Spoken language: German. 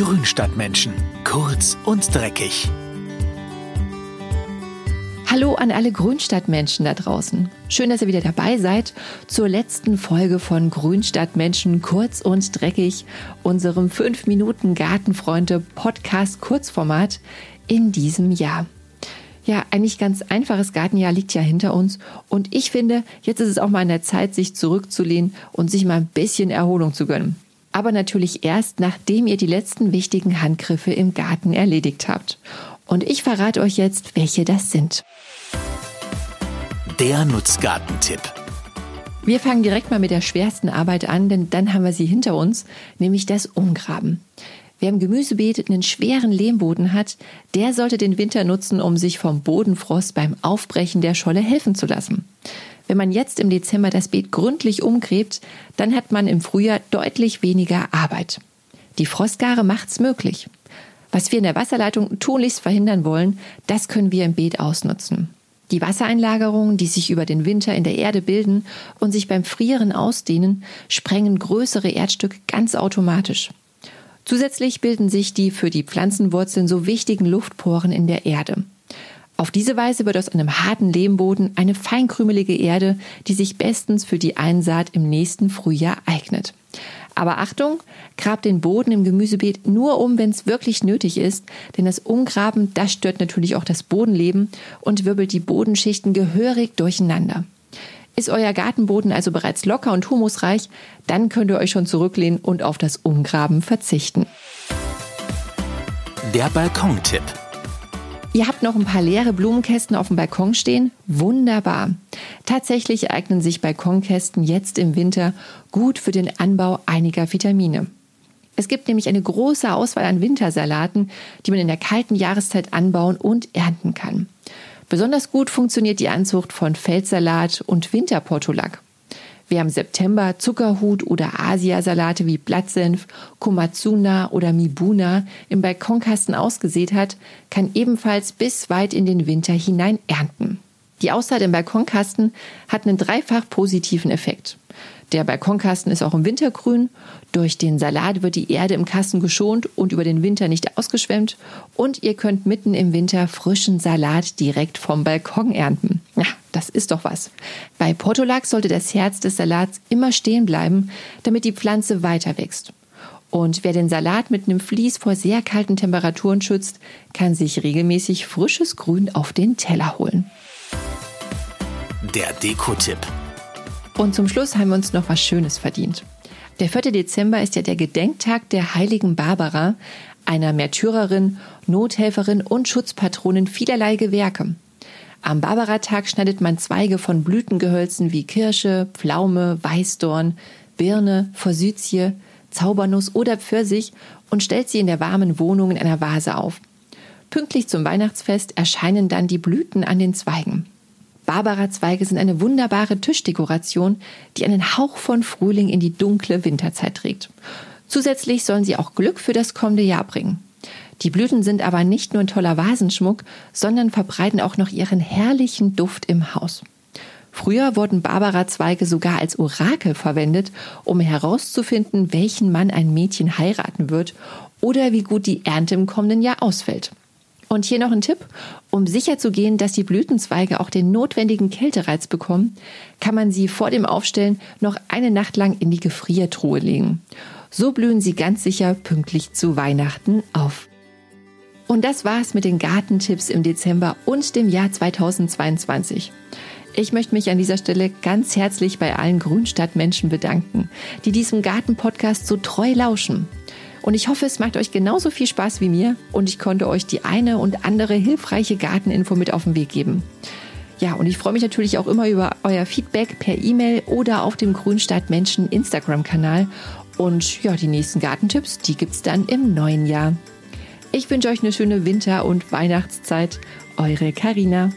Grünstadtmenschen. Kurz und dreckig. Hallo an alle Grünstadtmenschen da draußen. Schön, dass ihr wieder dabei seid zur letzten Folge von Grünstadtmenschen kurz und dreckig, unserem 5 Minuten Gartenfreunde Podcast Kurzformat in diesem Jahr. Ja, eigentlich ganz einfaches Gartenjahr liegt ja hinter uns und ich finde, jetzt ist es auch mal an der Zeit, sich zurückzulehnen und sich mal ein bisschen Erholung zu gönnen. Aber natürlich erst, nachdem ihr die letzten wichtigen Handgriffe im Garten erledigt habt. Und ich verrate euch jetzt, welche das sind. Der Nutzgartentipp. Wir fangen direkt mal mit der schwersten Arbeit an, denn dann haben wir sie hinter uns, nämlich das Umgraben. Wer im Gemüsebeet einen schweren Lehmboden hat, der sollte den Winter nutzen, um sich vom Bodenfrost beim Aufbrechen der Scholle helfen zu lassen. Wenn man jetzt im Dezember das Beet gründlich umgräbt, dann hat man im Frühjahr deutlich weniger Arbeit. Die Frostgare macht's möglich. Was wir in der Wasserleitung tunlichst verhindern wollen, das können wir im Beet ausnutzen. Die Wassereinlagerungen, die sich über den Winter in der Erde bilden und sich beim Frieren ausdehnen, sprengen größere Erdstücke ganz automatisch. Zusätzlich bilden sich die für die Pflanzenwurzeln so wichtigen Luftporen in der Erde. Auf diese Weise wird aus einem harten Lehmboden eine feinkrümelige Erde, die sich bestens für die Einsaat im nächsten Frühjahr eignet. Aber Achtung, grabt den Boden im Gemüsebeet nur um, wenn es wirklich nötig ist, denn das Umgraben, das stört natürlich auch das Bodenleben und wirbelt die Bodenschichten gehörig durcheinander. Ist euer Gartenboden also bereits locker und humusreich, dann könnt ihr euch schon zurücklehnen und auf das Umgraben verzichten. Der Balkontipp. Ihr habt noch ein paar leere Blumenkästen auf dem Balkon stehen? Wunderbar. Tatsächlich eignen sich Balkonkästen jetzt im Winter gut für den Anbau einiger Vitamine. Es gibt nämlich eine große Auswahl an Wintersalaten, die man in der kalten Jahreszeit anbauen und ernten kann. Besonders gut funktioniert die Anzucht von Feldsalat und Winterportulak. Wer im September Zuckerhut oder Asiasalate wie Blattsenf, Komatsuna oder Mibuna im Balkonkasten ausgesät hat, kann ebenfalls bis weit in den Winter hinein ernten. Die Aussaat im Balkonkasten hat einen dreifach positiven Effekt. Der Balkonkasten ist auch im Winter grün. Durch den Salat wird die Erde im Kasten geschont und über den Winter nicht ausgeschwemmt. Und ihr könnt mitten im Winter frischen Salat direkt vom Balkon ernten. Ja, das ist doch was. Bei Portulak sollte das Herz des Salats immer stehen bleiben, damit die Pflanze weiter wächst. Und wer den Salat mit einem Vlies vor sehr kalten Temperaturen schützt, kann sich regelmäßig frisches Grün auf den Teller holen. Der Dekotipp. Und zum Schluss haben wir uns noch was Schönes verdient. Der 4. Dezember ist ja der Gedenktag der heiligen Barbara, einer Märtyrerin, Nothelferin und Schutzpatronin vielerlei Gewerke. Am Barbaratag schneidet man Zweige von Blütengehölzen wie Kirsche, Pflaume, Weißdorn, Birne, Forsythie, Zaubernuss oder Pfirsich und stellt sie in der warmen Wohnung in einer Vase auf. Pünktlich zum Weihnachtsfest erscheinen dann die Blüten an den Zweigen. Barbara-Zweige sind eine wunderbare Tischdekoration, die einen Hauch von Frühling in die dunkle Winterzeit trägt. Zusätzlich sollen sie auch Glück für das kommende Jahr bringen. Die Blüten sind aber nicht nur ein toller Vasenschmuck, sondern verbreiten auch noch ihren herrlichen Duft im Haus. Früher wurden Barbara-Zweige sogar als Orakel verwendet, um herauszufinden, welchen Mann ein Mädchen heiraten wird oder wie gut die Ernte im kommenden Jahr ausfällt. Und hier noch ein Tipp. Um sicherzugehen, dass die Blütenzweige auch den notwendigen Kältereiz bekommen, kann man sie vor dem Aufstellen noch eine Nacht lang in die Gefriertruhe legen. So blühen sie ganz sicher pünktlich zu Weihnachten auf. Und das war's mit den Gartentipps im Dezember und dem Jahr 2022. Ich möchte mich an dieser Stelle ganz herzlich bei allen Grünstadtmenschen bedanken, die diesem Gartenpodcast so treu lauschen. Und ich hoffe, es macht euch genauso viel Spaß wie mir und ich konnte euch die eine und andere hilfreiche Garteninfo mit auf den Weg geben. Ja, und ich freue mich natürlich auch immer über euer Feedback per E-Mail oder auf dem Grünstadt Menschen Instagram-Kanal. Und ja, die nächsten Gartentipps, die gibt's dann im neuen Jahr. Ich wünsche euch eine schöne Winter- und Weihnachtszeit. Eure Karina.